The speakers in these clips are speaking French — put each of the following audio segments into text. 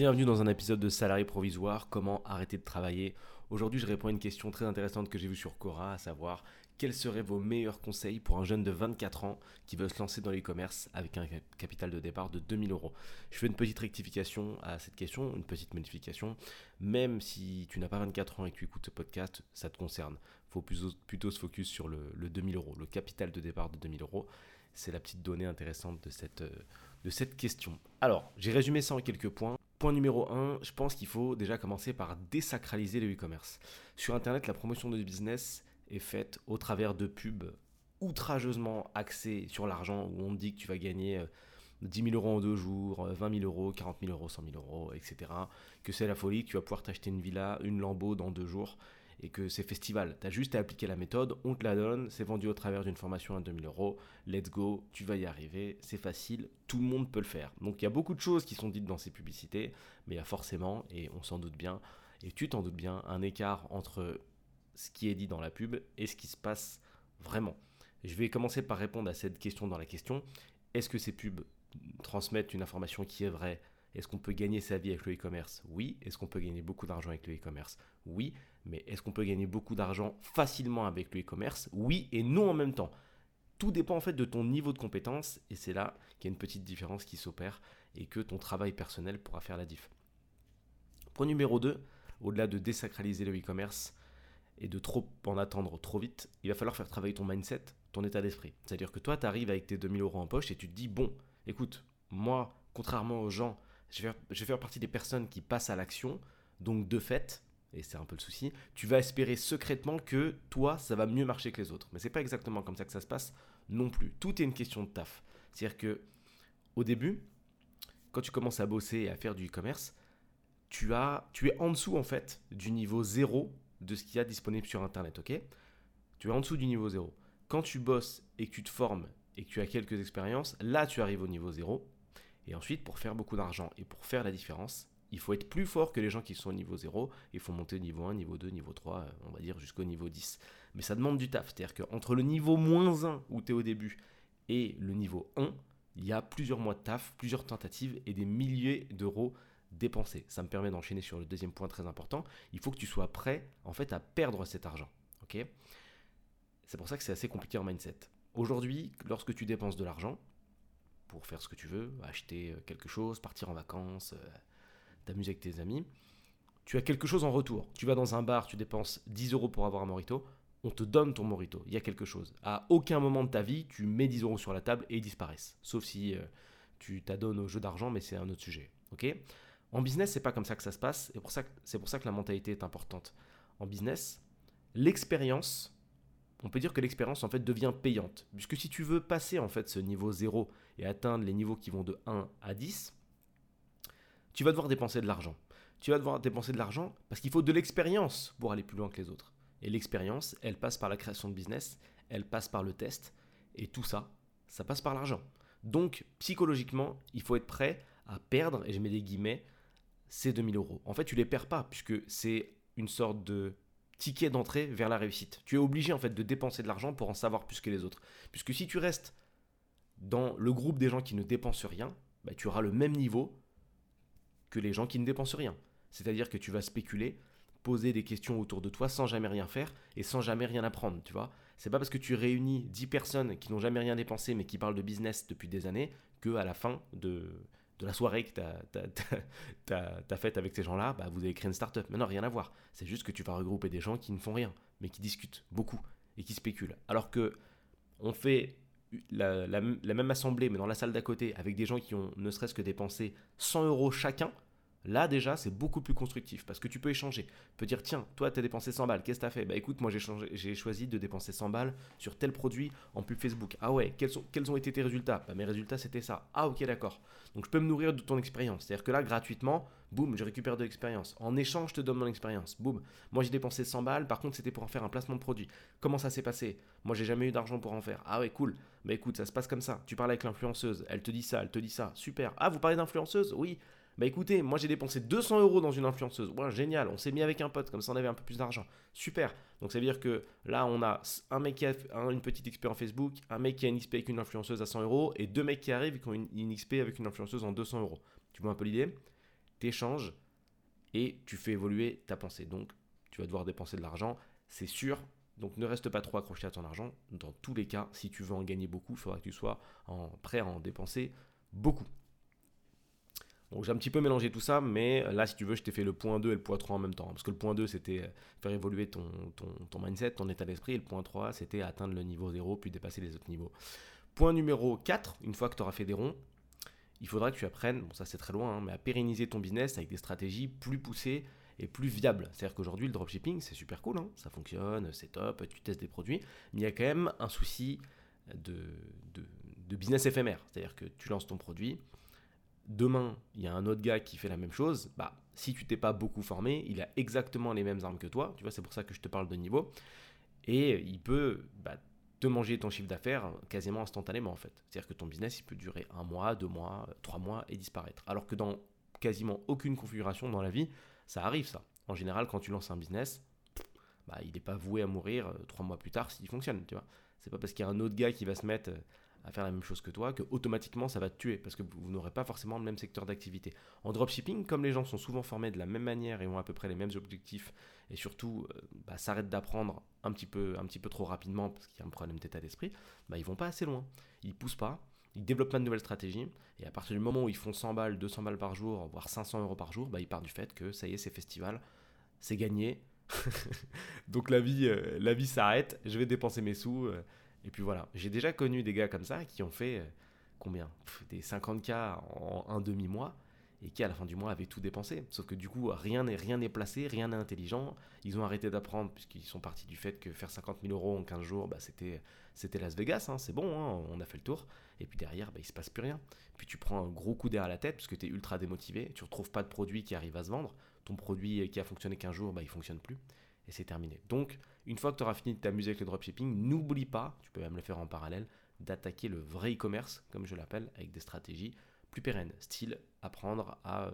Bienvenue dans un épisode de Salarié provisoire, comment arrêter de travailler. Aujourd'hui je réponds à une question très intéressante que j'ai vue sur Cora, à savoir quels seraient vos meilleurs conseils pour un jeune de 24 ans qui veut se lancer dans l'e-commerce avec un capital de départ de 2000 euros? Je fais une petite rectification à cette question, une petite modification. Même si tu n'as pas 24 ans et que tu écoutes ce podcast, ça te concerne. Il faut plutôt, se focus sur le, le 2000 euros, le capital de départ de 2000 euros. C'est la petite donnée intéressante de cette, de cette question. Alors, j'ai résumé ça en quelques points. Point numéro 1, je pense qu'il faut déjà commencer par désacraliser le e-commerce. Sur Internet, la promotion de business est faite au travers de pubs outrageusement axées sur l'argent, où on dit que tu vas gagner 10 euh, 000 euros en deux jours, 20 000 euros, 40 000 euros, 100 000 euros, etc. Que c'est la folie, que tu vas pouvoir t'acheter une villa, une lambeau dans deux jours et que c'est festival. Tu as juste à appliquer la méthode, on te la donne, c'est vendu au travers d'une formation à 2000 euros, let's go, tu vas y arriver, c'est facile, tout le monde peut le faire. Donc il y a beaucoup de choses qui sont dites dans ces publicités, mais il y a forcément, et on s'en doute bien, et tu t'en doutes bien, un écart entre ce qui est dit dans la pub et ce qui se passe vraiment. Je vais commencer par répondre à cette question dans la question. Est-ce que ces pubs transmettent une information qui est vraie? Est-ce qu'on peut gagner sa vie avec le e-commerce? Oui. Est-ce qu'on peut gagner beaucoup d'argent avec le e-commerce? Oui. Mais est-ce qu'on peut gagner beaucoup d'argent facilement avec le e-commerce? Oui et non en même temps. Tout dépend en fait de ton niveau de compétence et c'est là qu'il y a une petite différence qui s'opère et que ton travail personnel pourra faire la diff. Point numéro 2, au-delà de désacraliser le e-commerce et de trop en attendre trop vite, il va falloir faire travailler ton mindset, ton état d'esprit. C'est-à-dire que toi, tu arrives avec tes 2000 euros en poche et tu te dis, bon, écoute, moi, contrairement aux gens je vais, faire, partie des personnes qui passent à l'action. Donc de fait, et c'est un peu le souci, tu vas espérer secrètement que toi, ça va mieux marcher que les autres. Mais c'est pas exactement comme ça que ça se passe non plus. Tout est une question de taf. C'est-à-dire que au début, quand tu commences à bosser et à faire du e-commerce, tu, as, tu es en dessous en fait du niveau zéro de ce qu'il y a disponible sur Internet, ok? Tu es en dessous du niveau zéro. Quand tu bosses et que tu te formes et que tu as quelques expériences, là tu arrives au niveau zéro. Et ensuite, pour faire beaucoup d'argent et pour faire la différence, il faut être plus fort que les gens qui sont au niveau 0. Il faut monter niveau 1, niveau 2, niveau 3, euh, on va dire jusqu'au niveau 10. Mais ça demande du taf. C'est-à-dire qu'entre le niveau moins 1 où tu es au début et le niveau 1, il y a plusieurs mois de taf, plusieurs tentatives et des milliers d'euros dépensés. Ça me permet d'enchaîner sur le deuxième point très important. Il faut que tu sois prêt en fait à perdre cet argent. c'est pour ça que c'est assez compliqué en mindset. Aujourd'hui, lorsque tu dépenses de l'argent, pour faire ce que tu veux, acheter euh, quelque chose, partir en vacances, euh, t'amuser avec tes amis. Tu as quelque chose en retour. Tu vas dans un bar, tu dépenses 10 euros pour avoir un morito, on te donne ton morito. Il y a quelque chose. À aucun moment de ta vie, tu mets 10 euros sur la table et ils disparaissent. Sauf si euh, tu t'adonnes au jeu d'argent, mais c'est un autre sujet. Ok? En business, c'est pas comme ça que ça se passe. Et c'est pour ça que la mentalité est importante. En business, l'expérience on peut dire que l'expérience en fait devient payante. Puisque si tu veux passer en fait ce niveau 0 et atteindre les niveaux qui vont de 1 à 10, tu vas devoir dépenser de l'argent. Tu vas devoir dépenser de l'argent parce qu'il faut de l'expérience pour aller plus loin que les autres. Et l'expérience, elle passe par la création de business, elle passe par le test, et tout ça, ça passe par l'argent. Donc, psychologiquement, il faut être prêt à perdre, et je mets des guillemets, ces 2000 euros. En fait, tu les perds pas, puisque c'est une sorte de ticket d'entrée vers la réussite. Tu es obligé en fait de dépenser de l'argent pour en savoir plus que les autres. Puisque si tu restes dans le groupe des gens qui ne dépensent rien, bah, tu auras le même niveau que les gens qui ne dépensent rien. C'est-à-dire que tu vas spéculer, poser des questions autour de toi sans jamais rien faire et sans jamais rien apprendre, tu vois. C'est pas parce que tu réunis 10 personnes qui n'ont jamais rien dépensé mais qui parlent de business depuis des années que à la fin de de la soirée que tu as, faite avec ces gens-là, bah, vous avez créé une startup. Mais non, rien à voir. C'est juste que tu vas regrouper des gens qui ne font rien, mais qui discutent beaucoup et qui spéculent. Alors que on fait la, la même assemblée, mais dans la salle d'à côté, avec des gens qui ont ne serait-ce que dépensé 100 euros chacun, Là déjà, c'est beaucoup plus constructif parce que tu peux échanger. Tu peux dire tiens, toi tu as dépensé 100 balles, qu'est-ce que tu as fait? Bah écoute, moi j'ai choisi de dépenser 100 balles sur tel produit en pub Facebook. Ah ouais, quels, quels ont été tes résultats? Bah mes résultats c'était ça. Ah ok d'accord. Donc je peux me nourrir de ton expérience. C'est-à-dire que là gratuitement, boum, je récupère de l'expérience. En échange, je te donne mon expérience. Boum. Moi j'ai dépensé 100 balles, par contre c'était pour en faire un placement de produit. Comment ça s'est passé? Moi j'ai jamais eu d'argent pour en faire. Ah ouais, cool. Bah écoute, ça se passe comme ça. Tu parles avec l'influenceuse, elle te dit ça, elle te dit ça. Super. Ah, vous parlez d'influenceuse? Oui. Bah écoutez, moi j'ai dépensé 200 euros dans une influenceuse. Ouais, génial, on s'est mis avec un pote, comme ça on avait un peu plus d'argent. Super. Donc ça veut dire que là on a un mec qui a une petite XP en Facebook, un mec qui a une XP avec une influenceuse à 100 euros et deux mecs qui arrivent qui ont une, XP avec une influenceuse en 200 euros. Tu vois un peu l'idée? Tu échanges et tu fais évoluer ta pensée. Donc, tu vas devoir dépenser de l'argent, c'est sûr. Donc, ne reste pas trop accroché à ton argent. Dans tous les cas, si tu veux en gagner beaucoup, il faudra que tu sois prêt à en dépenser beaucoup. Donc j'ai un petit peu mélangé tout ça, mais là, si tu veux, je t'ai fait le point 2 et le point 3 en même temps. Parce que le point 2, c'était faire évoluer ton, ton, mindset, ton état d'esprit. Et le point 3, c'était atteindre le niveau 0, puis dépasser les autres niveaux. Point numéro 4, une fois que tu auras fait des ronds, il faudra que tu apprennes, bon ça c'est très loin, hein, mais à pérenniser ton business avec des stratégies plus poussées et plus viables. C'est-à-dire qu'aujourd'hui le dropshipping c'est super cool, hein, ça fonctionne, c'est top, tu testes des produits, mais il y a quand même un souci de, de business éphémère. C'est-à-dire que tu lances ton produit, demain il y a un autre gars qui fait la même chose, bah si tu t'es pas beaucoup formé, il a exactement les mêmes armes que toi, tu vois c'est pour ça que je te parle de niveau, et il peut bah, te manger ton chiffre d'affaires quasiment instantanément en fait. C'est-à-dire que ton business il peut durer un mois, deux mois, trois mois et disparaître. Alors que dans quasiment aucune configuration dans la vie, ça arrive ça. En général, quand tu lances un business, bah, il n'est pas voué à mourir euh, trois mois plus tard s'il fonctionne, tu vois. C'est pas parce qu'il y a un autre gars qui va se mettre euh, à faire la même chose que toi, que automatiquement ça va te tuer parce que vous n'aurez pas forcément le même secteur d'activité. En dropshipping, comme les gens sont souvent formés de la même manière et ont à peu près les mêmes objectifs et surtout euh, bah, s'arrêtent d'apprendre un petit, peu, un peu trop rapidement parce qu'il y a un problème d'état d'esprit, bah, ils vont pas assez loin. Ils poussent pas, ils développent pas de nouvelles stratégies et à partir du moment où ils font 100 balles, 200 balles par jour, voire 500 euros par jour, bah, ils partent du fait que ça y est, c'est festival, c'est gagné. Donc la vie, euh, la vie s'arrête, je vais dépenser mes sous. Euh, et puis voilà, j'ai déjà connu des gars comme ça qui ont fait euh, combien? Des 50K en un demi-mois et qui à la fin du mois avaient tout dépensé. Sauf que du coup, rien n'est rien n'est placé, rien n'est intelligent. Ils ont arrêté d'apprendre puisqu'ils sont partis du fait que faire 50 000 euros en 15 jours, bah, c'était c'était Las Vegas, hein, c'est bon, hein, on a fait le tour. Et puis derrière, bah, il se passe plus rien. Puis tu prends un gros coup d'air à la tête parce que tu es ultra démotivé, tu retrouves pas de produit qui arrive à se vendre. Ton produit qui a fonctionné qu'un jour, bah, il fonctionne plus et c'est terminé. Donc, une fois que tu auras fini de t'amuser avec le dropshipping, n'oublie pas, tu peux même le faire en parallèle, d'attaquer le vrai e-commerce, comme je l'appelle, avec des stratégies plus pérennes, style apprendre à, euh,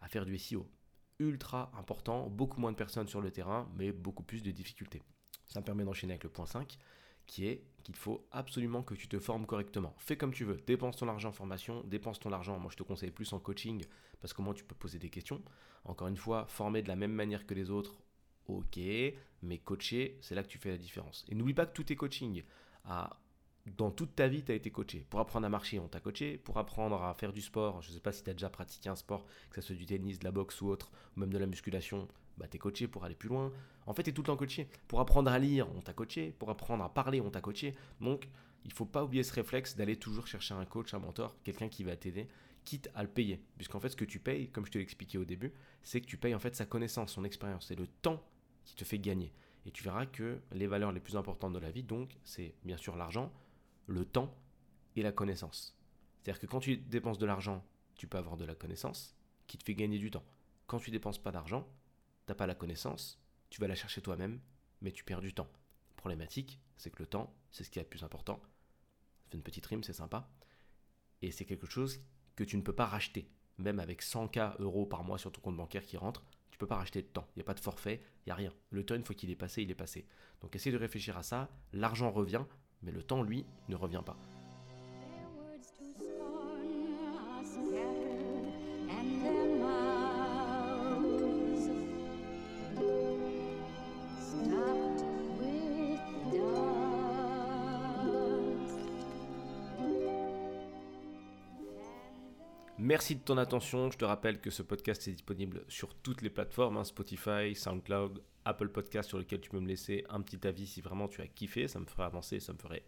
à faire du SEO. Ultra important, beaucoup moins de personnes sur le terrain, mais beaucoup plus de difficultés. Ça me permet d'enchaîner avec le point 5, qui est qu'il faut absolument que tu te formes correctement. Fais comme tu veux, dépense ton argent en formation, dépense ton argent, moi je te conseille plus en coaching, parce que moi tu peux poser des questions. Encore une fois, former de la même manière que les autres, ok, mais coacher, c'est là que tu fais la différence. Et n'oublie pas que tout est coaching. Ah, dans toute ta vie, tu as été coaché. Pour apprendre à marcher, on t'a coaché. Pour apprendre à faire du sport, je ne sais pas si tu as déjà pratiqué un sport, que ce soit du tennis, de la boxe ou autre, ou même de la musculation, bah, tu es coaché pour aller plus loin. En fait, tu es tout le temps coaché. Pour apprendre à lire, on t'a coaché. Pour apprendre à parler, on t'a coaché. Donc, il faut pas oublier ce réflexe d'aller toujours chercher un coach, un mentor, quelqu'un qui va t'aider, quitte à le payer. Puisqu'en fait, ce que tu payes, comme je te l'expliquais au début, c'est que tu payes en fait sa connaissance, son expérience. C'est le temps qui te fait gagner. Et tu verras que les valeurs les plus importantes de la vie, donc, c'est bien sûr l'argent, le temps et la connaissance. C'est-à-dire que quand tu dépenses de l'argent, tu peux avoir de la connaissance qui te fait gagner du temps. Quand tu dépenses pas d'argent, t'as pas la connaissance, tu vas la chercher toi-même, mais tu perds du temps. Problématique, c'est que le temps, c'est ce qui est le plus important. Ça fait une petite rime, c'est sympa. Et c'est quelque chose que tu ne peux pas racheter. Même avec 100K euros par mois sur ton compte bancaire qui rentre, tu peux pas racheter de temps. Il n'y a pas de forfait, il n'y a rien. Le temps, une fois qu'il est passé, il est passé. Donc essaye de réfléchir à ça. L'argent revient, mais le temps, lui, ne revient pas. Merci de ton attention. Je te rappelle que ce podcast est disponible sur toutes les plateformes hein, Spotify, SoundCloud, Apple Podcast, sur lequel tu peux me laisser un petit avis si vraiment tu as kiffé. Ça me ferait avancer, ça me ferait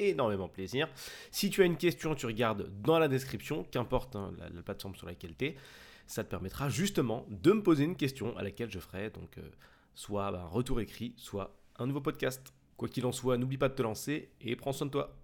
énormément plaisir. Si tu as une question, tu regardes dans la description, qu'importe hein, la, plateforme sur laquelle tu es. Ça te permettra justement de me poser une question à laquelle je ferai donc euh, soit bah, un retour écrit, soit un nouveau podcast. Quoi qu'il en soit, n'oublie pas de te lancer et prends soin de toi.